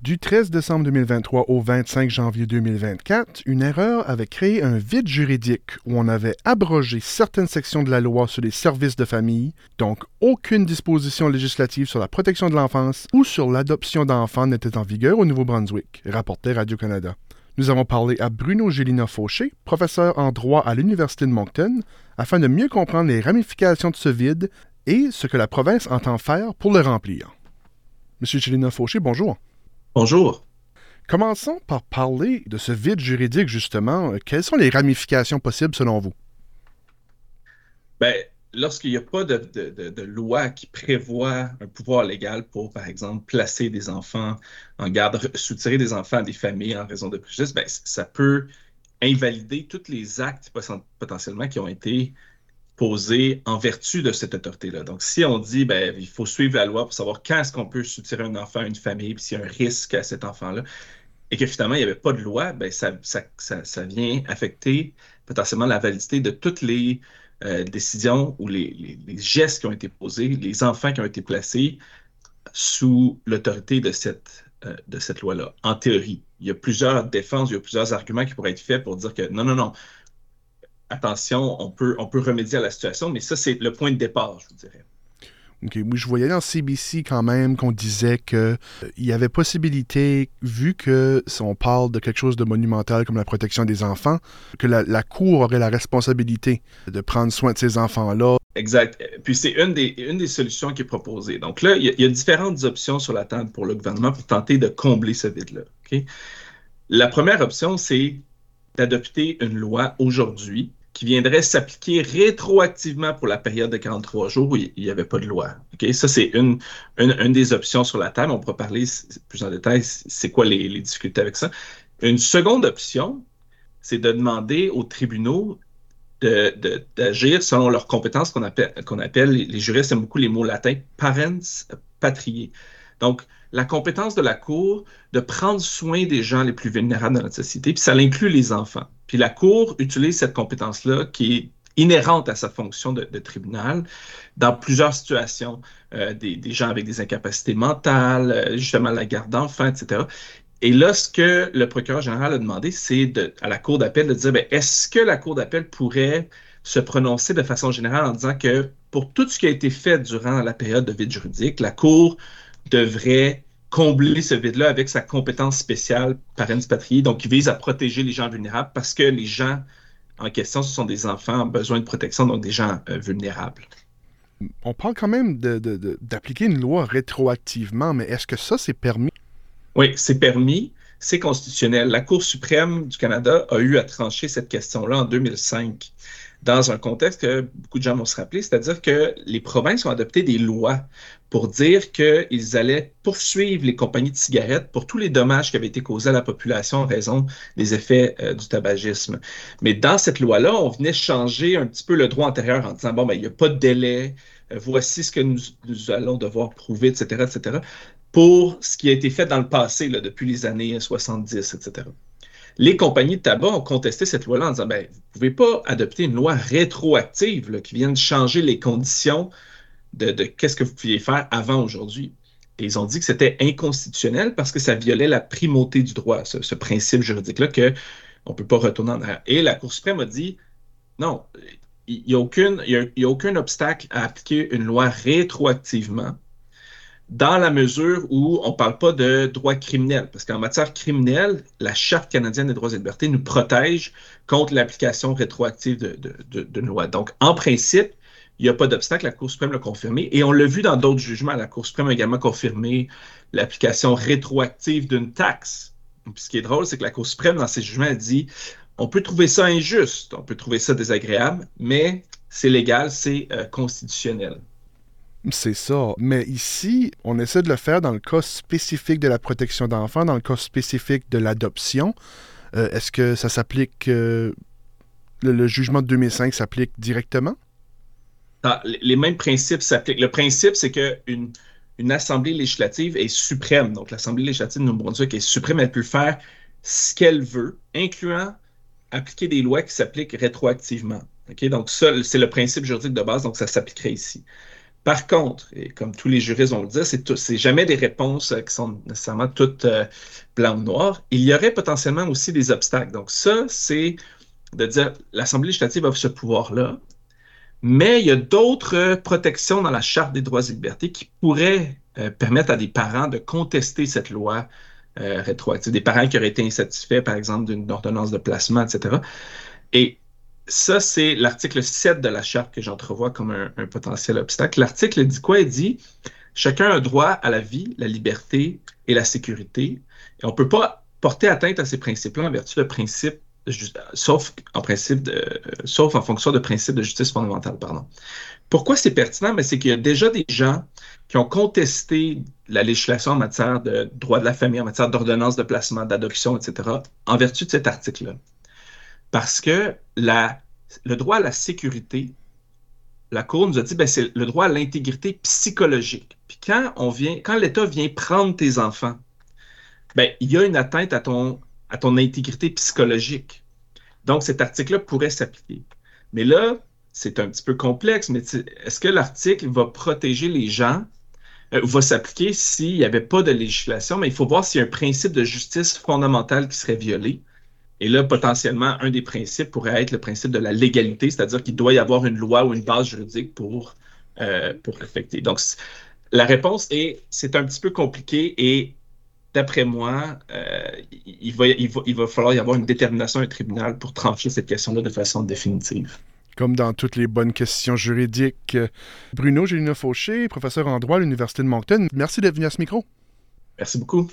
Du 13 décembre 2023 au 25 janvier 2024, une erreur avait créé un vide juridique où on avait abrogé certaines sections de la loi sur les services de famille, donc aucune disposition législative sur la protection de l'enfance ou sur l'adoption d'enfants n'était en vigueur au Nouveau-Brunswick, rapportait Radio-Canada. Nous avons parlé à Bruno Gélina Fauché, professeur en droit à l'Université de Moncton, afin de mieux comprendre les ramifications de ce vide et ce que la province entend faire pour le remplir. Monsieur Gélina Fauché, bonjour. Bonjour. Commençons par parler de ce vide juridique, justement. Quelles sont les ramifications possibles selon vous? Bien, lorsqu'il n'y a pas de, loi qui prévoit un pouvoir légal pour, par exemple, placer des enfants en garde, soutirer des enfants à des familles en raison de préjudice, bien, ça peut invalider tous les actes potentiellement qui ont été posé en vertu de cette autorité-là. Donc, si on dit, ben, il faut suivre la loi pour savoir quand est-ce qu'on peut soutirer un enfant une famille, puis s'il y a un risque à cet enfant-là, et que finalement, il n'y avait pas de loi, ben, ça, ça, ça, vient affecter potentiellement la validité de toutes les euh, décisions ou les, les, gestes qui ont été posés, les enfants qui ont été placés sous l'autorité de cette, euh, de cette loi-là. En théorie, il y a plusieurs défenses, il y a plusieurs arguments qui pourraient être faits pour dire que non, non, non, attention, on peut, on peut remédier à la situation, mais ça, c'est le point de départ, je vous dirais. OK. Oui, je voyais dans CBC quand même qu'on disait qu'il euh, y avait possibilité, vu que si on parle de quelque chose de monumental comme la protection des enfants, que la, Cour aurait la responsabilité de prendre soin de ces enfants-là. Exact. Puis c'est une des, une des solutions qui est proposée. Donc là, il y, a différentes options sur la table pour le gouvernement pour tenter de combler ce vide-là. OK? La première option, c'est d'adopter une loi aujourd'hui qui viendrait s'appliquer rétroactivement pour la période de 43 jours où il n'y avait pas de loi. Ça, c'est une, une, des options sur la table. On pourra parler plus en détail, c'est quoi les, les, difficultés avec ça. Une seconde option, c'est de demander aux tribunaux d'agir selon leurs compétences qu'on appelle, appelle, les juristes aiment beaucoup les mots latins, parens patriae. Donc, la compétence de la Cour de prendre soin des gens les plus vulnérables de notre société, puis ça inclut les enfants. Puis la Cour utilise cette compétence-là qui est inhérente à sa fonction de, tribunal dans plusieurs situations, euh, des, gens avec des incapacités mentales, euh, justement la garde d'enfants, etc. Et là, ce que le procureur général a demandé, c'est à la Cour d'appel de dire, ben, est-ce que la Cour d'appel pourrait se prononcer de façon générale en disant que pour tout ce qui a été fait durant la période de vide juridique, la Cour devrait combler ce vide-là avec sa compétence spéciale parents patriés, donc qui vise à protéger les gens vulnérables parce que les gens en question, ce sont des enfants en besoin de protection, donc des gens euh, vulnérables. On parle quand même d'appliquer une loi rétroactivement, mais est-ce que ça, c'est permis? Oui, c'est permis, c'est constitutionnel. La Cour suprême du Canada a eu à trancher cette question-là en 2005 dans un contexte que beaucoup de gens vont se rappeler, c'est-à-dire que les provinces ont adopté des lois pour dire qu'ils allaient poursuivre les compagnies de cigarettes pour tous les dommages qui avaient été causés à la population en raison des effets euh, du tabagisme. Mais dans cette loi-là, on venait changer un petit peu le droit antérieur en disant, bon, ben, il n'y a pas de délai, euh, voici ce que nous, allons devoir prouver, etc., etc., pour ce qui a été fait dans le passé, là, depuis les années 70, etc les compagnies de tabac ont contesté cette loi-là en disant ben, vous ne pouvez pas adopter une loi rétroactive qui vienne changer les conditions de, qu'est-ce que vous pouviez faire avant aujourd'hui. Ils ont dit que c'était inconstitutionnel parce que ça violait la primauté du droit, ce, principe juridique-là qu'on ne peut pas retourner en arrière. Et la Cour suprême a dit non, il n'y a, aucun obstacle à appliquer une loi rétroactivement dans la mesure où on ne parle pas de droit criminel, parce qu'en matière criminelle, la Charte canadienne des droits et libertés nous protège contre l'application rétroactive de, de, de, loi. Donc, en principe, il n'y a pas d'obstacle, la Cour suprême l'a confirmé, et on l'a vu dans d'autres jugements, la Cour suprême a également confirmé l'application rétroactive d'une taxe. Ce qui est drôle, c'est que la Cour suprême, dans ses jugements, a dit on peut trouver ça injuste, on peut trouver ça désagréable, mais c'est légal, c'est euh, constitutionnel. C'est ça. Mais ici, on essaie de le faire dans le cas spécifique de la protection d'enfants, dans le cas spécifique de l'adoption. Euh, est-ce que ça s'applique, euh, le, jugement de 2005 s'applique directement? Ah, les mêmes principes s'appliquent. Le principe, c'est qu'une une assemblée législative est suprême. Donc, l'Assemblée législative de Nouveau-Brunswick est suprême. Elle peut faire ce qu'elle veut, incluant appliquer des lois qui s'appliquent rétroactivement. Donc, ça, c'est le principe juridique de base, donc ça s'appliquerait ici. Par contre, et comme tous les juristes vont le dire, c'est jamais des réponses qui sont nécessairement toutes blanc ou noir. Il y aurait potentiellement aussi des obstacles. Donc ça, c'est de dire l'Assemblée législative a ce pouvoir-là, mais il y a d'autres protections dans la Charte des droits et libertés qui pourraient euh, permettre à des parents de contester cette loi euh, rétroactive. Des parents qui auraient été insatisfaits, par exemple, d'une ordonnance de placement, etc. Et ça, c'est l'article 7 de la Charte que j'entrevois comme un, potentiel obstacle. L'article dit quoi? Il dit chacun a droit à la vie, la liberté et la sécurité. Et on ne peut pas porter atteinte à ces principes-là en vertu de principes sauf en principe de, sauf en fonction de principes de justice fondamentale, pardon. Pourquoi c'est pertinent? Mais c'est qu'il y a déjà des gens qui ont contesté la législation en matière de droit de la famille, en matière d'ordonnance de placement, d'adoption, etc., en vertu de cet article-là. Parce que la, le droit à la sécurité, la Cour nous a dit, ben, c'est le droit à l'intégrité psychologique. Puis quand on vient, quand l'État vient prendre tes enfants, ben, il y a une atteinte à ton, à ton intégrité psychologique. Donc, cet article-là pourrait s'appliquer. Mais là, c'est un petit peu complexe, mais est-ce que l'article va protéger les gens? Euh, va s'appliquer s'il n'y avait pas de législation, mais il faut voir s'il y a un principe de justice fondamentale qui serait violé. Et là, potentiellement, un des principes pourrait être le principe de la légalité, c'est-à-dire qu'il doit y avoir une loi ou une base juridique pour, euh, pour respecter. Donc, la réponse est, c'est un petit peu compliqué et d'après moi, euh, il, va, il, va, il, va, falloir y avoir une détermination d'un tribunal pour trancher cette question-là de façon définitive. Comme dans toutes les bonnes questions juridiques. Bruno Gélina Fauché, professeur en droit à l'Université de Moncton, merci d'être venu à ce micro. Merci beaucoup.